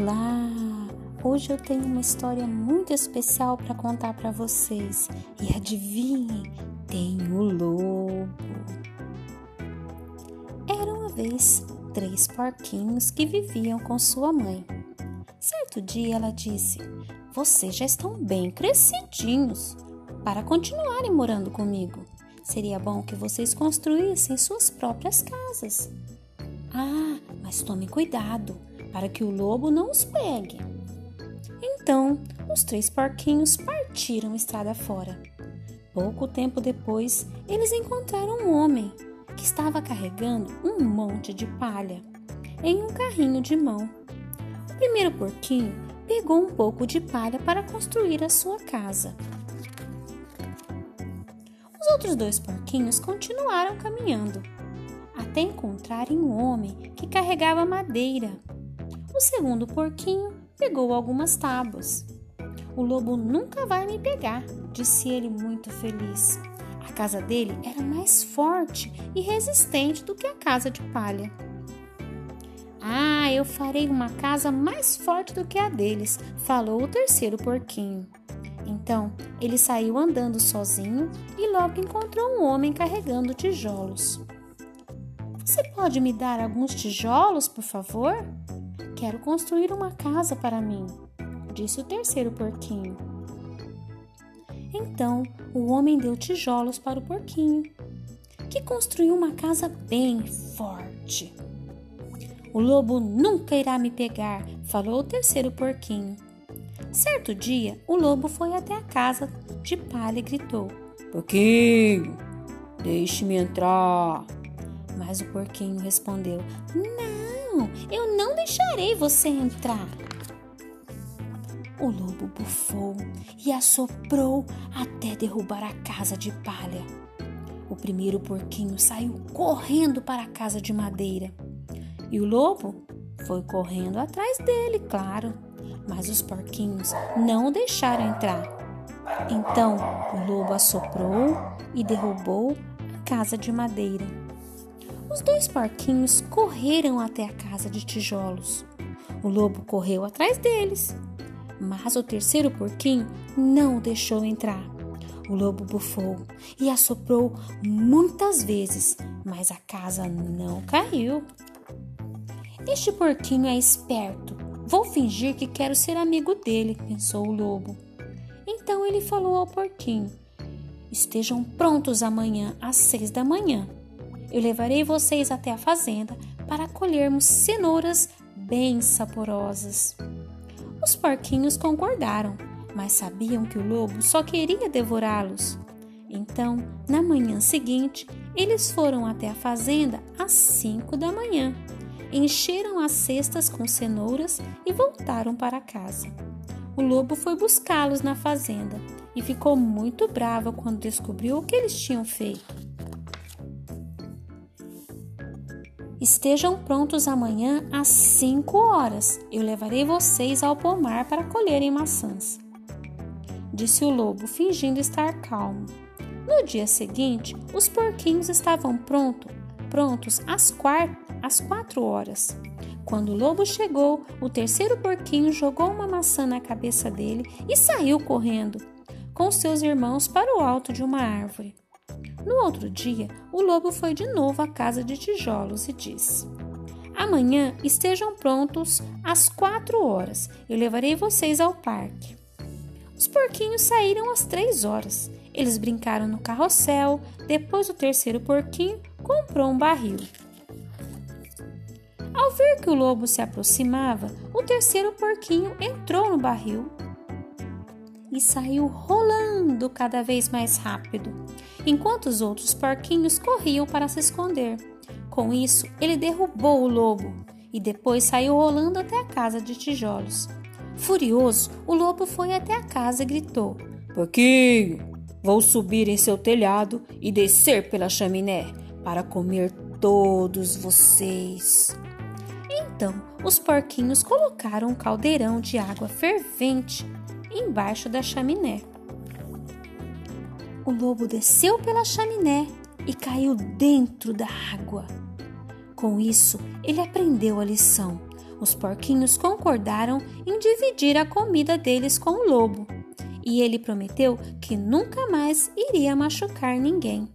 Olá! Hoje eu tenho uma história muito especial para contar para vocês. E adivinhem, tem o lobo. Era uma vez três porquinhos que viviam com sua mãe. Certo dia ela disse: Vocês já estão bem crescidinhos para continuarem morando comigo. Seria bom que vocês construíssem suas próprias casas. Ah, mas tome cuidado para que o lobo não os pegue. Então, os três porquinhos partiram estrada fora. Pouco tempo depois, eles encontraram um homem que estava carregando um monte de palha em um carrinho de mão. O primeiro porquinho pegou um pouco de palha para construir a sua casa. Os outros dois porquinhos continuaram caminhando até encontrarem um homem que carregava madeira o segundo porquinho pegou algumas tábuas. O lobo nunca vai me pegar, disse ele muito feliz. A casa dele era mais forte e resistente do que a casa de palha. Ah, eu farei uma casa mais forte do que a deles, falou o terceiro porquinho. Então ele saiu andando sozinho e logo encontrou um homem carregando tijolos. Você pode me dar alguns tijolos, por favor? Quero construir uma casa para mim, disse o terceiro porquinho. Então o homem deu tijolos para o porquinho, que construiu uma casa bem forte. O lobo nunca irá me pegar, falou o terceiro porquinho. Certo dia, o lobo foi até a casa de palha e gritou: Porquinho, deixe-me entrar. Mas o porquinho respondeu: Não não, eu não deixarei você entrar. O lobo bufou e assoprou até derrubar a casa de palha. O primeiro porquinho saiu correndo para a casa de madeira. E o lobo foi correndo atrás dele, claro. Mas os porquinhos não deixaram entrar. Então o lobo assoprou e derrubou a casa de madeira. Os dois porquinhos correram até a casa de tijolos. O lobo correu atrás deles, mas o terceiro porquinho não o deixou entrar. O lobo bufou e assoprou muitas vezes, mas a casa não caiu. Este porquinho é esperto. Vou fingir que quero ser amigo dele, pensou o lobo. Então ele falou ao porquinho: Estejam prontos amanhã às seis da manhã. Eu levarei vocês até a fazenda para colhermos cenouras bem saborosas. Os porquinhos concordaram, mas sabiam que o lobo só queria devorá-los. Então, na manhã seguinte, eles foram até a fazenda às cinco da manhã, encheram as cestas com cenouras e voltaram para casa. O lobo foi buscá-los na fazenda e ficou muito bravo quando descobriu o que eles tinham feito. Estejam prontos amanhã às 5 horas. Eu levarei vocês ao pomar para colherem maçãs. Disse o lobo, fingindo estar calmo. No dia seguinte, os porquinhos estavam pronto, prontos às, às quatro horas. Quando o lobo chegou, o terceiro porquinho jogou uma maçã na cabeça dele e saiu correndo com seus irmãos para o alto de uma árvore. No outro dia, o lobo foi de novo à casa de tijolos e disse: Amanhã estejam prontos às quatro horas. Eu levarei vocês ao parque. Os porquinhos saíram às três horas. Eles brincaram no carrossel. Depois, o terceiro porquinho comprou um barril. Ao ver que o lobo se aproximava, o terceiro porquinho entrou no barril e saiu rolando cada vez mais rápido, enquanto os outros porquinhos corriam para se esconder. Com isso, ele derrubou o lobo e depois saiu rolando até a casa de tijolos. Furioso, o lobo foi até a casa e gritou: Porquinho, vou subir em seu telhado e descer pela chaminé para comer todos vocês. Então, os porquinhos colocaram um caldeirão de água fervente embaixo da chaminé. O lobo desceu pela chaminé e caiu dentro da água. Com isso, ele aprendeu a lição. Os porquinhos concordaram em dividir a comida deles com o lobo, e ele prometeu que nunca mais iria machucar ninguém.